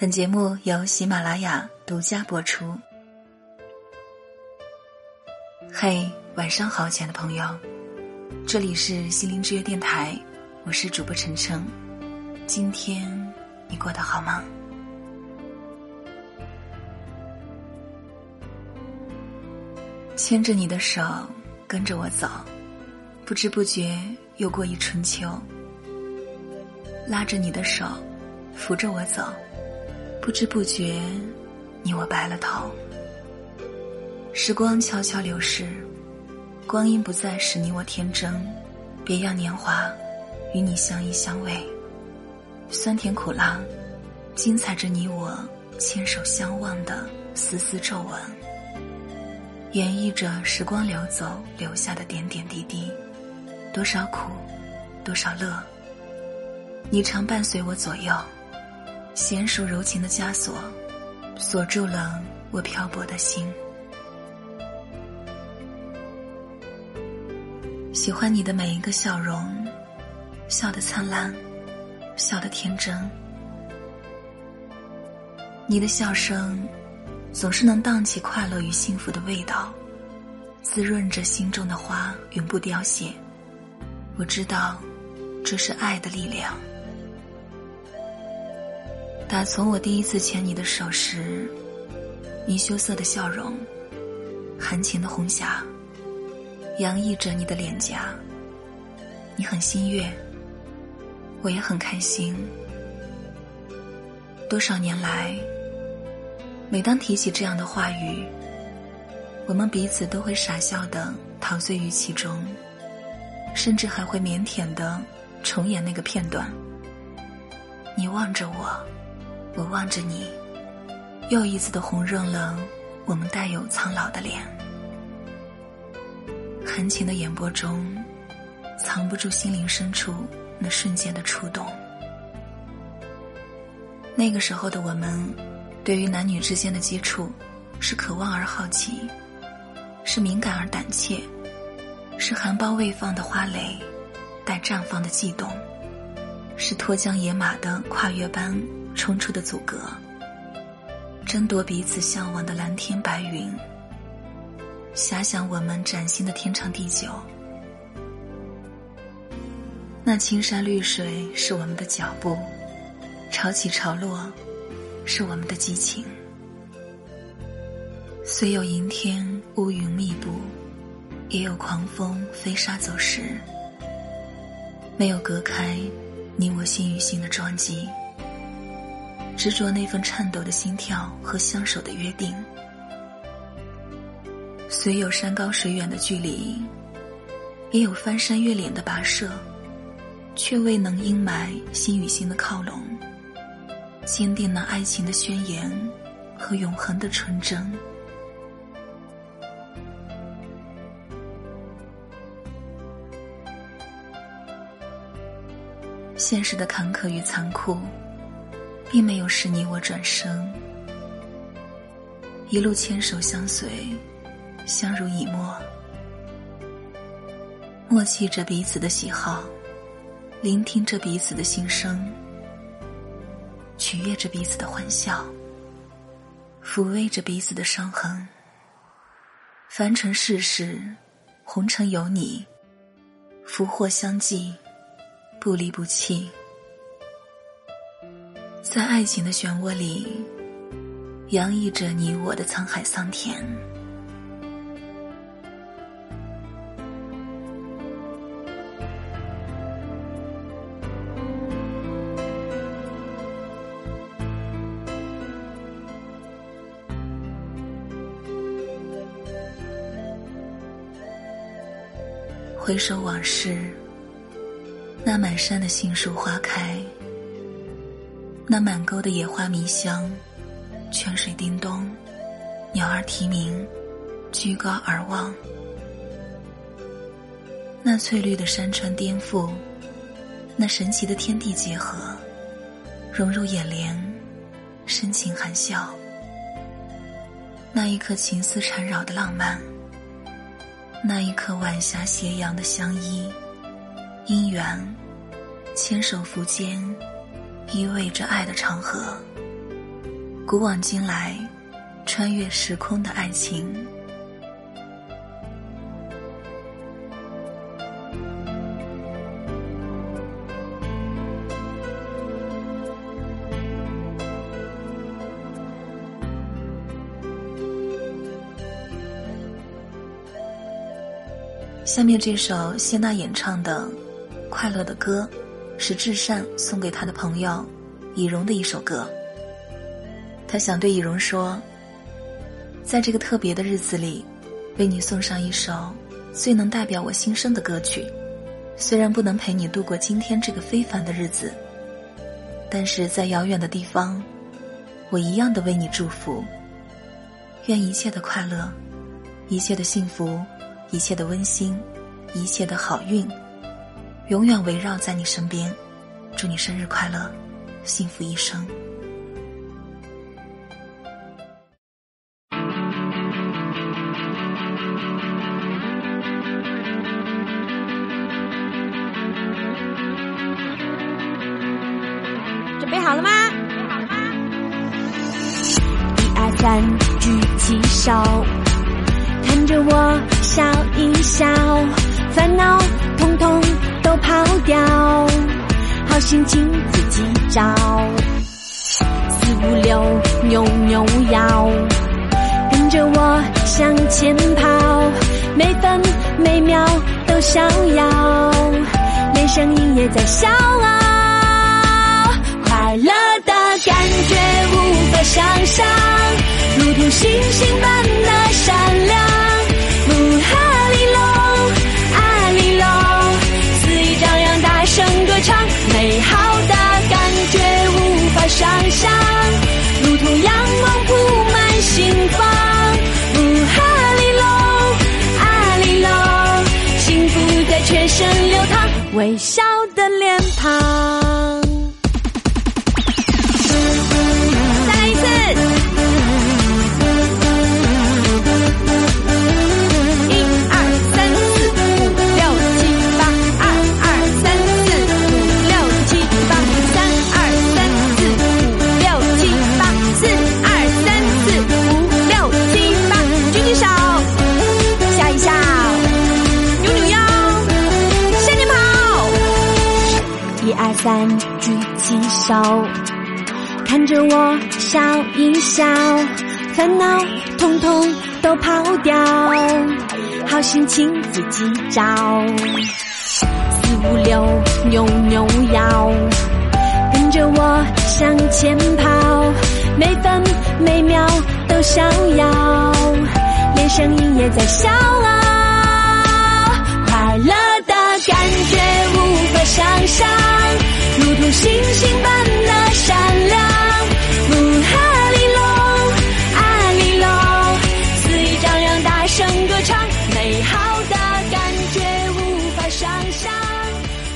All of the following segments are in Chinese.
本节目由喜马拉雅独家播出。嘿，晚上好，亲爱的朋友，这里是心灵之约电台，我是主播晨晨。今天你过得好吗？牵着你的手，跟着我走，不知不觉又过一春秋。拉着你的手，扶着我走。不知不觉，你我白了头。时光悄悄流逝，光阴不再使你我天真。别样年华，与你相依相偎，酸甜苦辣，精彩着你我牵手相望的丝丝皱纹，演绎着时光流走留下的点点滴滴。多少苦，多少乐，你常伴随我左右。娴熟柔情的枷锁，锁住了我漂泊的心。喜欢你的每一个笑容，笑得灿烂，笑得天真。你的笑声，总是能荡起快乐与幸福的味道，滋润着心中的花，永不凋谢。我知道，这是爱的力量。打从我第一次牵你的手时，你羞涩的笑容，含情的红霞，洋溢着你的脸颊。你很心悦，我也很开心。多少年来，每当提起这样的话语，我们彼此都会傻笑的陶醉于其中，甚至还会腼腆的重演那个片段。你望着我。我望着你，又一次的红润了我们带有苍老的脸，含情的眼波中，藏不住心灵深处那瞬间的触动。那个时候的我们，对于男女之间的接触，是渴望而好奇，是敏感而胆怯，是含苞未放的花蕾，待绽放的悸动，是脱缰野马的跨越般。冲出的阻隔，争夺彼此向往的蓝天白云。遐想我们崭新的天长地久，那青山绿水是我们的脚步，潮起潮落是我们的激情。虽有阴天乌云密布，也有狂风飞沙走石，没有隔开你我心与心的撞击。执着那份颤抖的心跳和相守的约定，虽有山高水远的距离，也有翻山越岭的跋涉，却未能阴霾心与心的靠拢，坚定了爱情的宣言和永恒的纯真。现实的坎坷与残酷。并没有使你我转身，一路牵手相随，相濡以沫，默契着彼此的喜好，聆听着彼此的心声，取悦着彼此的欢笑，抚慰着彼此的伤痕。凡尘世事，红尘有你，福祸相继，不离不弃。在爱情的漩涡里，洋溢着你我的沧海桑田。回首往事，那满山的杏树花开。那满沟的野花迷香，泉水叮咚，鸟儿啼鸣，居高而望。那翠绿的山川颠覆，那神奇的天地结合，融入眼帘，深情含笑。那一刻情丝缠绕的浪漫，那一刻晚霞斜阳的相依，姻缘，牵手扶肩。依偎着爱的长河，古往今来，穿越时空的爱情。下面这首谢娜演唱的《快乐的歌》，是至善送给他的朋友以荣的一首歌。他想对以荣说：“在这个特别的日子里，为你送上一首最能代表我心声的歌曲。虽然不能陪你度过今天这个非凡的日子，但是在遥远的地方，我一样的为你祝福。愿一切的快乐，一切的幸福。”一切的温馨，一切的好运，永远围绕在你身边。祝你生日快乐，幸福一生。准备好了吗？一二三，举起手。看着我笑一笑，烦恼统统都跑掉，好心情自己找。四五六扭扭腰，跟着我向前跑，每分每秒都逍遥，连声音也在笑傲，快乐的感觉无法想象，如同星星般的闪亮。美好。手，看着我笑一笑，烦恼通通都抛掉，好心情自己找。四五六扭扭腰，跟着我向前跑，每分每秒都逍遥，连声音也在笑傲，快乐的感觉无法想象。星星般的闪亮，哈利龙，阿里龙，肆意张扬，大声歌唱，美好的感觉无法想象，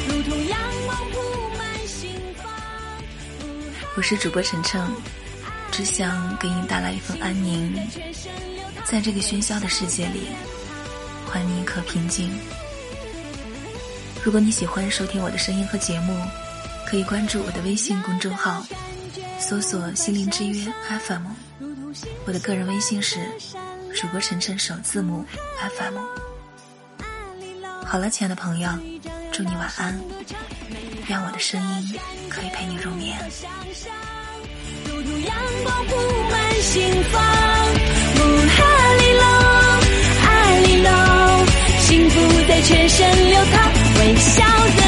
如同阳光铺满心房。我是主播晨晨，只想给你带来一份安宁，在这个喧嚣的世界里，还你一颗平静。如果你喜欢收听我的声音和节目。可以关注我的微信公众号，搜索“心灵之约 FM”，我的个人微信是“主播晨晨首字母 FM”。好了，亲爱的朋友，祝你晚安，愿我的声音可以陪你入眠。里，里，幸福在全身流淌，微笑。